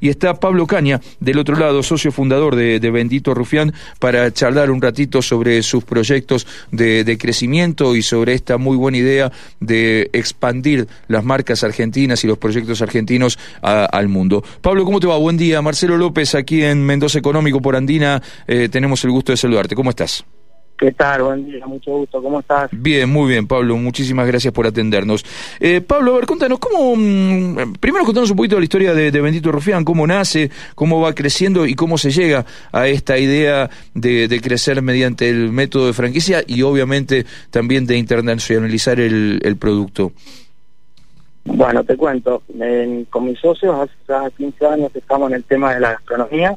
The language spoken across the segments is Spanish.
y está Pablo Caña del otro lado, socio fundador de, Bendito Rufián, para charlar un ratito sobre sus proyectos de, crecimiento y sobre esta muy buena idea de expandir las marcas argentinas y los proyectos argentinos al mundo. Pablo, ¿cómo te va? Buen día. Marcelo López, aquí en Mendoza Económico por Andina, eh, tenemos el gusto de saludarte. ¿Cómo estás? ¿Qué tal? Buen día, mucho gusto. ¿Cómo estás? Bien, muy bien, Pablo. Muchísimas gracias por atendernos. Eh, Pablo, a ver, contanos, ¿cómo, mm, primero contanos un poquito de la historia de, Bendito Rufián, cómo nace, cómo va creciendo y cómo se llega a esta idea de, crecer mediante el método de franquicia y obviamente también de internacionalizar el, el producto. Bueno, te cuento, con mis socios hace 15 años estamos en el tema de la gastronomía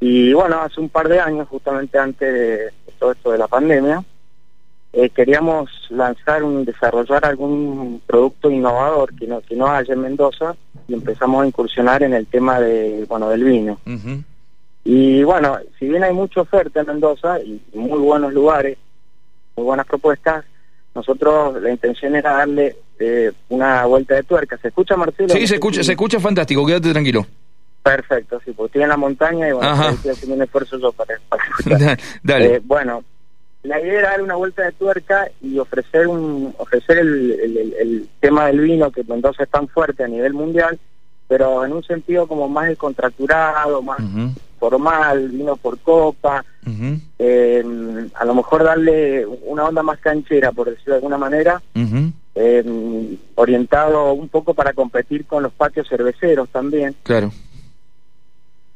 y bueno, hace un par de años, justamente antes de todo esto de la pandemia, eh, queríamos lanzar un desarrollar algún producto innovador que no que no haya en Mendoza y empezamos a incursionar en el tema de bueno del vino. Y bueno si bien hay mucha oferta en Mendoza y muy buenos lugares muy buenas propuestas nosotros la intención era darle eh, una vuelta de tuerca. Se escucha Marcelo sí se escucha se escucha fantástico. Quédate tranquilo Perfecto, sí, porque estoy en la montaña y bueno, estoy haciendo un esfuerzo yo para, escuchar. Dale. Eh, bueno, la idea era dar una vuelta de tuerca y ofrecer un ofrecer el, el, tema del vino que Mendoza es tan fuerte a nivel mundial, pero en un sentido como más descontracturado, más formal, vino por copa, eh, a lo mejor darle una onda más canchera, por decirlo de alguna manera, eh, orientado un poco para competir con los patios cerveceros también. Claro.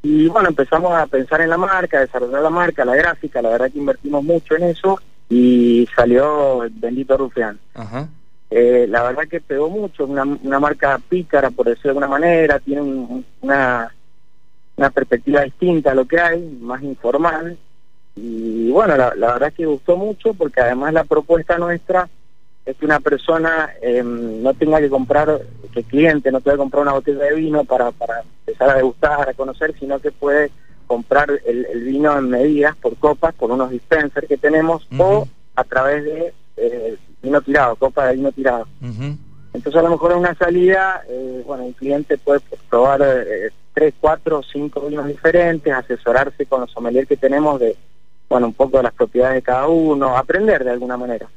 Y bueno, empezamos a pensar en la marca, a desarrollar la marca, la gráfica, la verdad que invertimos mucho en eso y salió el Bendito Rufián. Eh, la verdad que pegó mucho, una, una marca pícara, por decirlo de alguna manera, tiene una, una perspectiva distinta a lo que hay, más informal. Y bueno, la, la verdad que gustó mucho porque además la propuesta nuestra es que una persona em, no tenga que comprar, que el cliente no que comprar una botella de vino para, para empezar a degustar, a conocer, sino que puede comprar el, vino en medidas por copas, por unos dispensers que tenemos, o a través de eh, vino tirado, copa de vino tirado. Entonces a lo mejor en una salida, eh, bueno, un cliente puede probar eh, tres, cuatro, cinco vinos diferentes, asesorarse con los sommeliers que tenemos de bueno, un poco de las propiedades de cada uno, aprender de alguna manera.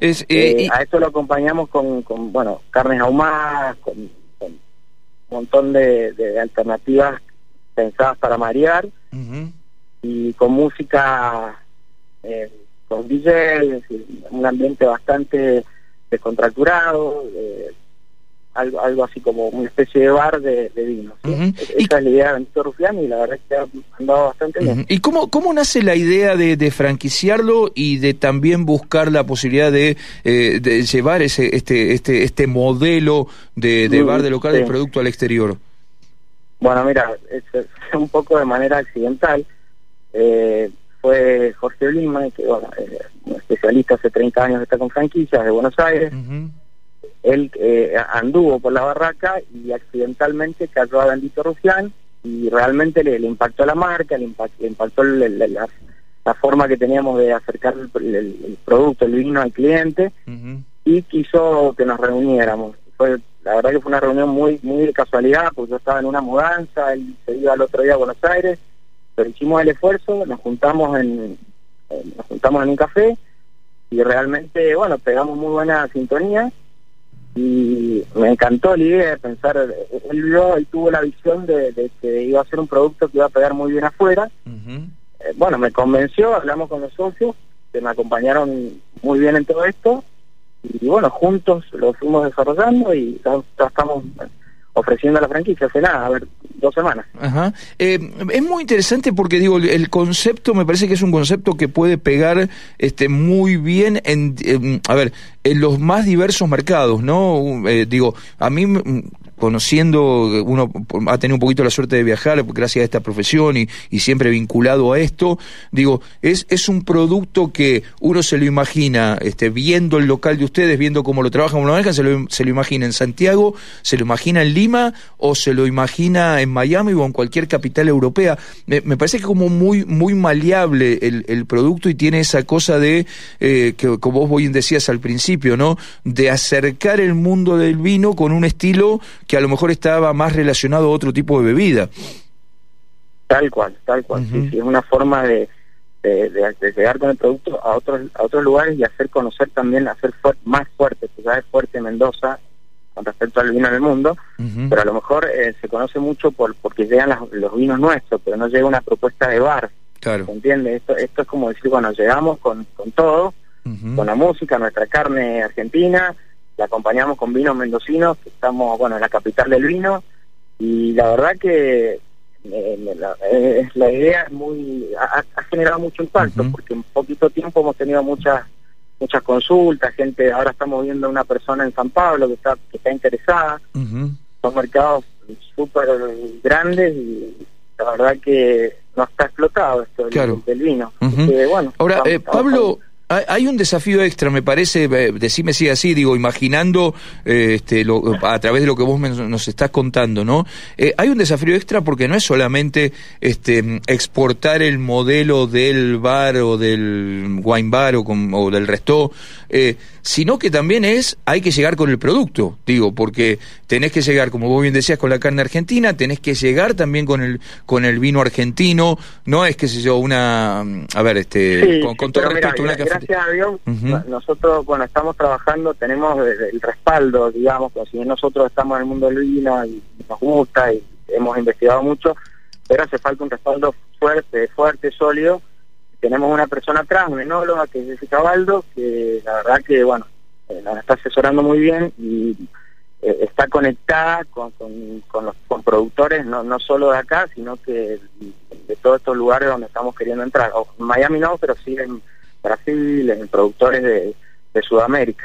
es, eh, A esto lo acompañamos con, con bueno, carnes ahumadas, con, un montón de, alternativas pensadas para marear y con música, eh, con DJ, un ambiente bastante descontracturado, eh, algo, algo así como una especie de bar de, de vino. Esa es la idea de Benito Rufián y la verdad es que ha andado bastante bien. ¿Y cómo, cómo nace la idea de, de, franquiciarlo y de también buscar la posibilidad de, eh, de llevar ese este este este modelo de, de bar de local de producto al exterior? Bueno, mira, es, un poco de manera accidental. Eh, fue Jorge Lima, que bueno, un especialista hace 30 años está con franquicias de Buenos Aires él eh, anduvo por la barraca y accidentalmente cayó a Bendito Rufián y realmente le, impactó la marca, le, impactó la, forma que teníamos de acercar el, producto, el vino al cliente y quiso que nos reuniéramos. Fue La verdad que fue una reunión muy muy de casualidad porque yo estaba en una mudanza, él se iba al otro día a Buenos Aires, pero hicimos el esfuerzo, nos juntamos en, nos juntamos en un café y realmente, bueno, pegamos muy buena sintonía y me encantó la idea de pensar, él vio y tuvo la visión de, que iba a ser un producto que iba a pegar muy bien afuera. Eh, bueno, me convenció, hablamos con los socios, que me acompañaron muy bien en todo esto, y bueno, juntos lo fuimos desarrollando y ya estamos ofreciendo la franquicia hace nada, a ver, dos semanas. Ajá. Eh, es muy interesante porque digo, el concepto me parece que es un concepto que puede pegar este muy bien en, a ver, en los más diversos mercados, ¿no? Eh, digo, a mí conociendo, uno ha tenido un poquito la suerte de viajar gracias a esta profesión y, y, siempre vinculado a esto, digo, es, es un producto que uno se lo imagina, este, viendo el local de ustedes, viendo cómo lo trabajan, cómo lo manejan, se lo, se lo imagina en Santiago, se lo imagina en Lima o se lo imagina en Miami o en cualquier capital europea. Me, parece que como muy, muy maleable el, el producto y tiene esa cosa de, eh, que como vos bien decías al principio, ¿no? De acercar el mundo del vino con un estilo que a lo mejor estaba más relacionado a otro tipo de bebida. Tal cual, tal cual. sí, es una forma de, de, llegar con el producto a otros a otros lugares y hacer conocer también, hacer más fuerte, porque ya es fuerte Mendoza con respecto al vino en el mundo, pero a lo mejor eh, se conoce mucho por porque llegan los vinos nuestros, pero no llega una propuesta de bar. Claro. ¿Se entiende? Esto, esto es como decir, bueno, llegamos con, con todo, con la música, nuestra carne argentina, la acompañamos con vinos mendocinos, que estamos, bueno, en la capital del vino, y la verdad que eh, la, idea es muy ha, generado mucho impacto porque en poquito tiempo hemos tenido muchas muchas consultas gente ahora estamos viendo una persona en San Pablo que está que está interesada son mercados súper grandes y la verdad que no está explotado esto del, vino. Bueno ahora eh, Pablo hay un desafío extra, me parece, eh, decime si así, digo, imaginando eh, este, a través de lo que vos nos estás contando, ¿no? Eh, hay un desafío extra porque no es solamente este, exportar el modelo del bar o del wine bar o, o del resto, sino que también es, hay que llegar con el producto, digo, porque tenés que llegar, como vos bien decías, con la carne argentina, tenés que llegar también con el, con el vino argentino, no es, que sé yo, una, a ver, este, con, todo respeto, una gracias a Dios, nosotros, bueno, estamos trabajando, tenemos el, respaldo, digamos, pues si nosotros estamos en el mundo del vino y nos gusta y hemos investigado mucho, pero hace falta un respaldo fuerte, fuerte, sólido. Tenemos una persona atrás, un enóloga, que es Jessica Baldo, que la verdad que, bueno, eh, nos está asesorando muy bien y eh, está conectada con, con, los con productores, no, no solo de acá, sino que de todos estos lugares donde estamos queriendo entrar. O, Miami no, pero sí en Brasil, en productores de, Sudamérica.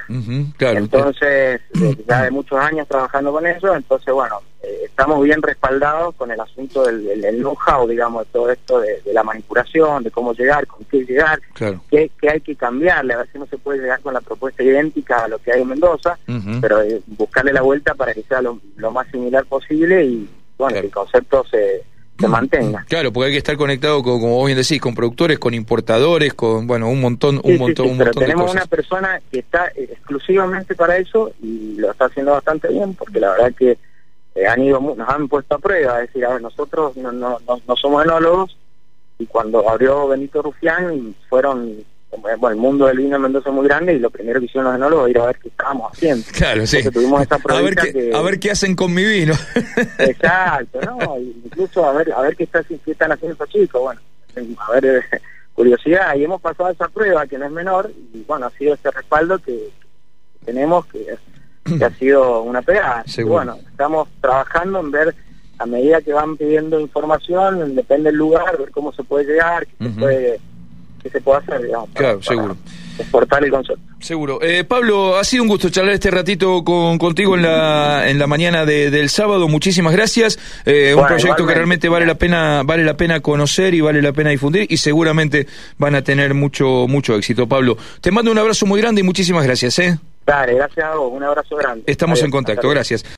Entonces, ya de muchos años trabajando con eso, entonces, bueno, eh, estamos bien respaldados con el asunto del, know-how, digamos, de todo esto de, la manipulación, de cómo llegar, con qué llegar, qué, hay que cambiarle, a ver si no se puede llegar con la propuesta idéntica a lo que hay en Mendoza, pero eh, buscarle la vuelta para que sea lo, más similar posible y, bueno, el concepto se se mantenga. Claro, porque hay que estar conectado, con, como vos bien decís, con productores, con importadores, con, bueno, un montón, un montón, un pero tenemos una persona que está exclusivamente para eso y lo está haciendo bastante bien, porque la verdad que eh, han ido, nos han puesto a prueba, es decir, a ver, nosotros no, no, no somos enólogos y cuando abrió Benito Rufián fueron bueno, el mundo del vino en Mendoza es muy grande y lo primero que hicieron los enólogos fue ir a ver qué estábamos haciendo. Claro, sí. tuvimos esa a, ver qué, a ver qué hacen con mi vino. Exacto, ¿no? Incluso a ver a ver qué, está, qué están haciendo estos chicos. Bueno, a ver, eh, curiosidad. Y hemos pasado esa prueba que no es menor y bueno, ha sido ese respaldo que, tenemos que, ha sido una pegada. Bueno, estamos trabajando en ver a medida que van pidiendo información, depende del lugar, ver cómo se puede llegar, qué se puede se puede hacer, digamos. Claro, seguro. Exportar el concepto. Seguro. Eh, Pablo, ha sido un gusto charlar este ratito con, contigo en la, en la mañana del sábado. Muchísimas gracias. Eh, un proyecto que realmente vale la pena vale la pena conocer y vale la pena difundir y seguramente van a tener mucho mucho éxito, Pablo. Te mando un abrazo muy grande y muchísimas gracias. ¿eh? Dale, gracias a vos. Un abrazo grande. Estamos en contacto. Gracias.